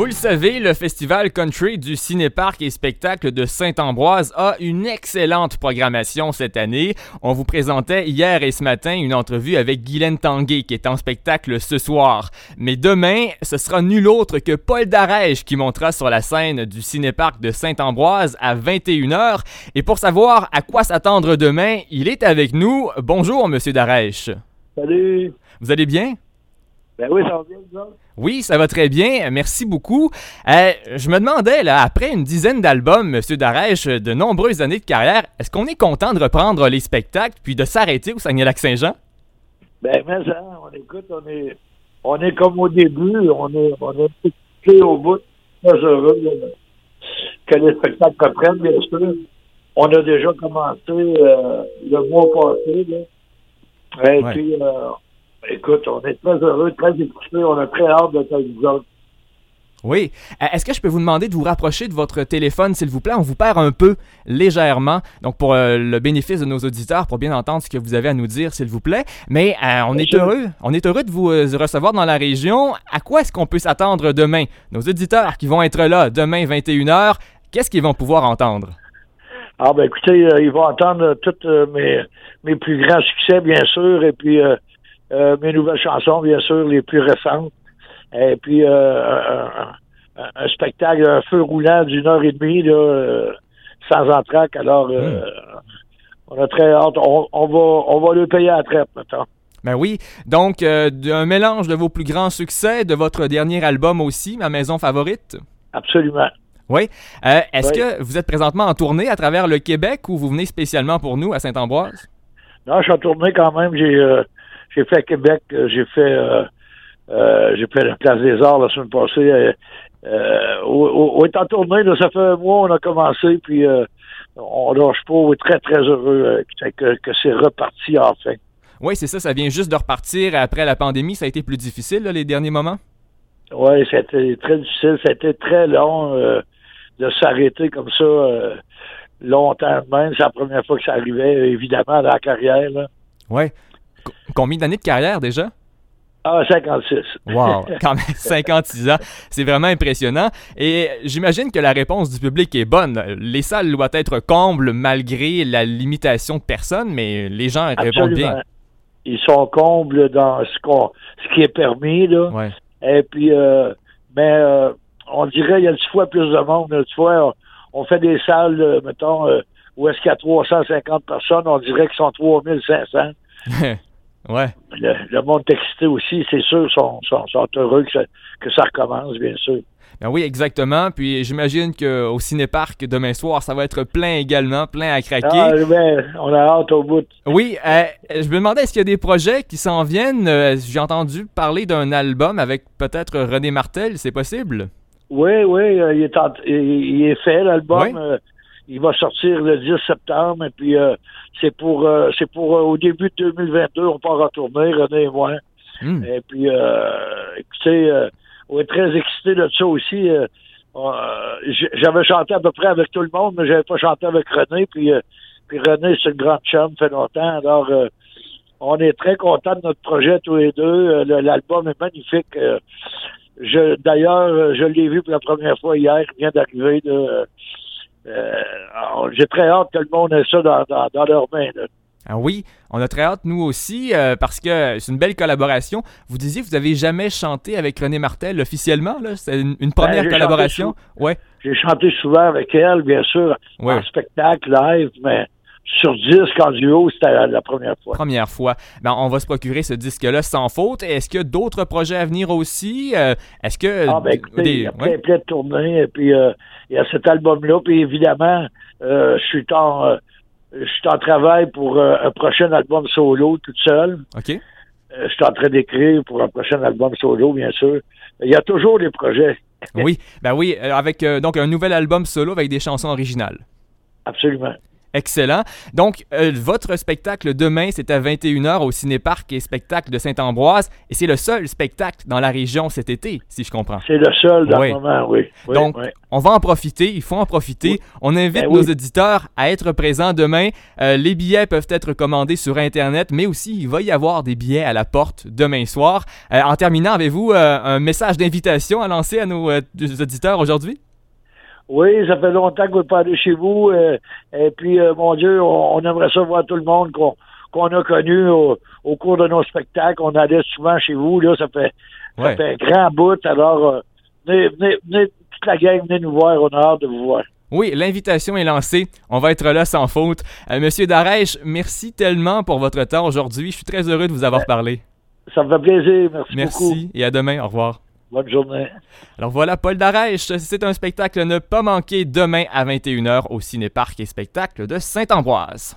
Vous le savez, le festival country du Cinéparc et spectacle de Saint-Ambroise a une excellente programmation cette année. On vous présentait hier et ce matin une entrevue avec Guylaine Tanguay qui est en spectacle ce soir. Mais demain, ce sera nul autre que Paul Darèche qui montera sur la scène du Cinéparc de Saint-Ambroise à 21h. Et pour savoir à quoi s'attendre demain, il est avec nous. Bonjour, Monsieur Darèche. Salut. Vous allez bien? Ben oui, ça va bien, vous? Oui, ça va très bien. Merci beaucoup. Euh, je me demandais, là, après une dizaine d'albums, M. Darèche, de nombreuses années de carrière, est-ce qu'on est content de reprendre les spectacles puis de s'arrêter au Saguenay-Lac-Saint-Jean? Ben, mais ça, on écoute, on est, on est comme au début, on est, on est au bout, très heureux là, que les spectacles reprennent, bien sûr. On a déjà commencé euh, le mois passé, là. Et Ouais. puis, euh, écoute, on est très heureux, très écoutés, on a très hâte d'être avec vous autres. Oui. Euh, Est-ce que je peux vous demander de vous rapprocher de votre téléphone, s'il vous plaît? On vous perd un peu légèrement. Donc, pour euh, le bénéfice de nos auditeurs, pour bien entendre ce que vous avez à nous dire, s'il vous plaît. Mais euh, on est heureux. On est heureux de vous euh, recevoir dans la région. À quoi est-ce qu'on peut s'attendre demain? Nos auditeurs qui vont être là demain 21h, qu'est-ce qu'ils vont pouvoir entendre? Ah ben écoutez, ils vont entendre tous mes, mes plus grands succès, bien sûr, et puis euh, mes nouvelles chansons, bien sûr, les plus récentes. Et puis euh, un, spectacle, un feu roulant d'une heure et demie, là, euh, sans entraque. Alors, euh, on a très hâte. On, on va on va le payer à la traite, maintenant. Ben oui, donc euh, un mélange de vos plus grands succès, de votre dernier album aussi, Ma maison favorite? Absolument. Oui. Euh, Est-ce Oui. que vous êtes présentement en tournée à travers le Québec ou vous venez spécialement pour nous à Saint-Ambroise? Non, je suis en tournée quand même. J'ai euh, j'ai fait Québec, euh, j'ai fait euh, euh, j'ai fait la Place des Arts la semaine passée. Euh, euh, on, on est en tournée, là, ça fait un mois on a commencé, puis euh, on lâche pas. On est très, très heureux euh, que, que, c'est reparti enfin. Oui, c'est ça, ça vient juste de repartir après la pandémie. Ça a été plus difficile, là, les derniers moments? Oui, c'était très difficile, c'était très long euh, de s'arrêter comme ça euh, longtemps même. C'est la première fois que ça arrivait, évidemment, dans la carrière. Oui. Co- combien d'années de carrière déjà? Ah, 56. Wow, quand même 56 ans. C'est vraiment impressionnant. Et j'imagine que la réponse du public est bonne. Les salles doivent être combles malgré la limitation de personnes, mais les gens répondent bien. Ils sont combles dans ce ce qui est permis, là. Ouais. Et puis, euh, mais euh, on dirait il y a dix fois plus de monde. Dix fois, on, on fait des salles, euh, mettons, où est-ce qu'il y a 350 personnes, on dirait qu'ils sont 3500. ouais. Le, le monde excité aussi, c'est sûr, sont, sont, sont heureux que ça, que ça recommence, bien sûr. Ben oui, exactement. Puis j'imagine qu'au Cinéparc demain soir, ça va être plein également, plein à craquer. Ah, ben, on a hâte au bout. Oui, euh, je me demandais, est-ce qu'il y a des projets qui s'en viennent? Euh, J'ai entendu parler d'un album avec peut-être René Martel, c'est possible? Oui, oui, euh, il, est en- il, il est fait, l'album. Oui. Il va sortir le 10 septembre, et puis euh, c'est pour euh, c'est pour euh, au début de 2022, on part retourner, René et moi. Hmm. Et puis, euh, écoutez, euh, on est très excités de ça aussi. euh, J'avais chanté à peu près avec tout le monde, mais j'avais pas chanté avec René. Puis, euh, puis René, c'est une grande chum, fait longtemps. Alors, euh, on est très contents de notre projet tous les deux. Euh, L'album est magnifique. Euh, je D'ailleurs, je l'ai vu pour la première fois hier. Il vient d'arriver. Euh, J'ai très hâte que le monde ait ça dans, dans, dans leurs mains. là. Ah oui, on a très hâte, nous aussi, euh, parce que c'est une belle collaboration. Vous disiez que vous avez jamais chanté avec René Martel officiellement, là? C'est une, une première Ben, j'ai collaboration? Ouais. J'ai chanté souvent avec elle, bien sûr, Ouais. en spectacle, live, mais sur disque, en duo, c'était la, la première fois. Première fois. Ben, on va se procurer ce disque-là sans faute. Est-ce qu'il y a d'autres projets à venir aussi? Euh, Est-ce que... Ah, ben écoutez, des- il y a plein, ouais. plein de tournées, et puis euh, il y a cet album-là, puis évidemment, euh, je suis en... je suis en travail pour un prochain album solo, toute seule. OK. Je suis en train d'écrire pour un prochain album solo, bien sûr. Il y a toujours des projets, Oui, ben oui, avec donc un nouvel album solo avec des chansons originales. absolument. Excellent. Donc, euh, votre spectacle demain, c'est à 21h au Cinéparc et Spectacle de Saint-Ambroise. Et c'est le seul spectacle dans la région cet été, si je comprends. C'est le seul dans Oui. le moment, oui. Oui, Donc, oui. on va en profiter, il faut en profiter. On invite Ben nos auditeurs à être présents demain. Euh, les billets peuvent être commandés sur Internet, mais aussi il va y avoir des billets à la porte demain soir. Euh, en terminant, avez-vous un message d'invitation à lancer à nos auditeurs aujourd'hui? Oui, ça fait longtemps qu'on n'est pas allé chez vous. euh, et puis, euh, mon Dieu, on, on aimerait ça voir tout le monde qu'on a connu au, au cours de nos spectacles. On allait souvent chez vous. Là, ça fait, ça Ouais. fait un grand bout. Alors, euh, venez, venez, venez, toute la gang, venez nous voir. On a hâte de vous voir. Oui, l'invitation est lancée. On va être là sans faute. Euh, Monsieur Darèche, merci tellement pour votre temps aujourd'hui. Je suis très heureux de vous avoir parlé. Ça me fait plaisir. Merci, beaucoup. Merci et à demain. Au revoir. Bonne journée. Alors voilà, Paul Darèche, c'est un spectacle ne pas manquer demain à 21h au Cinéparc et Spectacle de Saint-Ambroise.